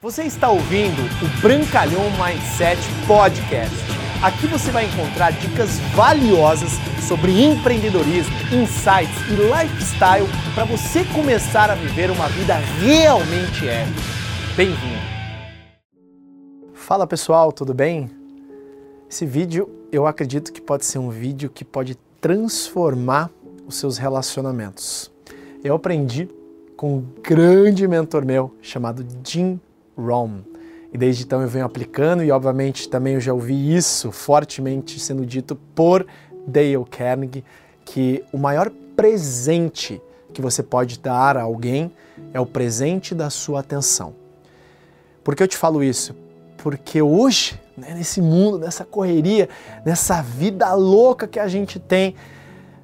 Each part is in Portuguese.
Você está ouvindo o Brancalhão Mindset Podcast. Aqui você vai encontrar dicas valiosas sobre empreendedorismo, insights e lifestyle para você começar a viver uma vida realmente épica. Bem-vindo! Fala pessoal, tudo bem? Esse vídeo eu acredito que pode ser um vídeo que pode transformar os seus relacionamentos. Eu aprendi com um grande mentor meu chamado Jim E desde então eu venho aplicando e obviamente também eu já ouvi isso fortemente sendo dito por Dale Carnegie, que o maior presente que você pode dar a alguém é o presente da sua atenção. Por que eu te falo isso? Porque hoje, né, nesse mundo, nessa correria, nessa vida louca que a gente tem,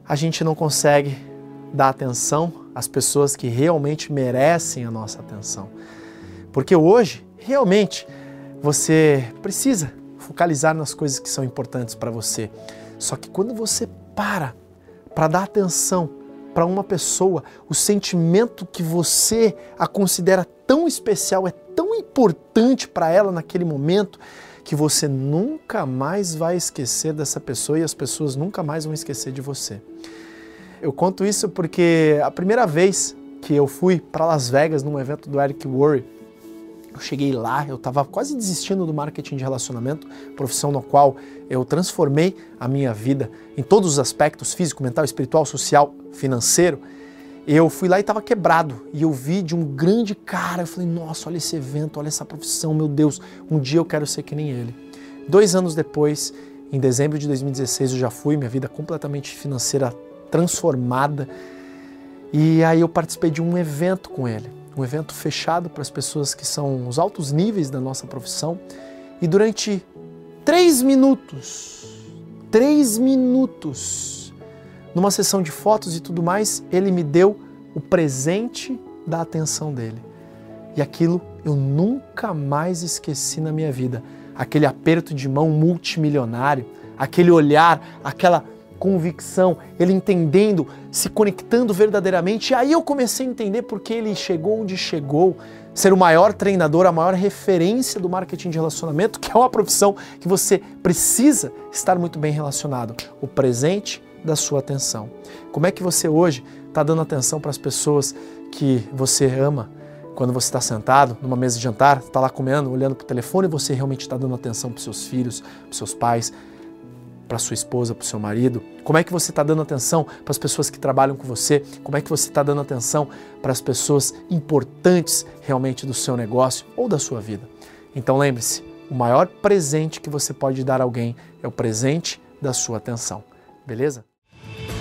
a gente não consegue dar atenção às pessoas que realmente merecem a nossa atenção. Porque hoje, realmente, você precisa focalizar nas coisas que são importantes para você. Só que quando você para para dar atenção para uma pessoa, o sentimento que você a considera tão especial, é tão importante para ela naquele momento, que você nunca mais vai esquecer dessa pessoa e as pessoas nunca mais vão esquecer de você. Eu conto isso porque a primeira vez que eu fui para Las Vegas num evento do Eric Worre, eu cheguei lá, eu estava quase desistindo do marketing de relacionamento, profissão no qual eu transformei a minha vida em todos os aspectos físico, mental, espiritual, social, financeiro. Eu fui lá e estava quebrado e eu vi de um grande cara. Eu falei, nossa, olha esse evento, olha essa profissão, meu Deus, um dia eu quero ser que nem ele. Dois anos depois, em dezembro de 2016, eu já fui, minha vida completamente financeira transformada. E aí eu participei de um evento com ele um evento fechado para as pessoas que são os altos níveis da nossa profissão. E durante três minutos, três minutos, numa sessão de fotos e tudo mais, ele me deu o presente da atenção dele. E aquilo eu nunca mais esqueci na minha vida. Aquele aperto de mão multimilionário, aquele olhar, aquela convicção, ele entendendo, se conectando verdadeiramente. E aí eu comecei a entender porque ele chegou onde chegou, ser o maior treinador, a maior referência do marketing de relacionamento, que é uma profissão que você precisa estar muito bem relacionado. O presente da sua atenção. Como é que você hoje está dando atenção para as pessoas que você ama? Quando você está sentado numa mesa de jantar, está lá comendo, olhando para o telefone, você realmente está dando atenção para seus filhos, para seus pais, para sua esposa, para o seu marido? Como é que você está dando atenção para as pessoas que trabalham com você? Como é que você está dando atenção para as pessoas importantes realmente do seu negócio ou da sua vida? Então lembre-se, o maior presente que você pode dar a alguém é o presente da sua atenção. Beleza?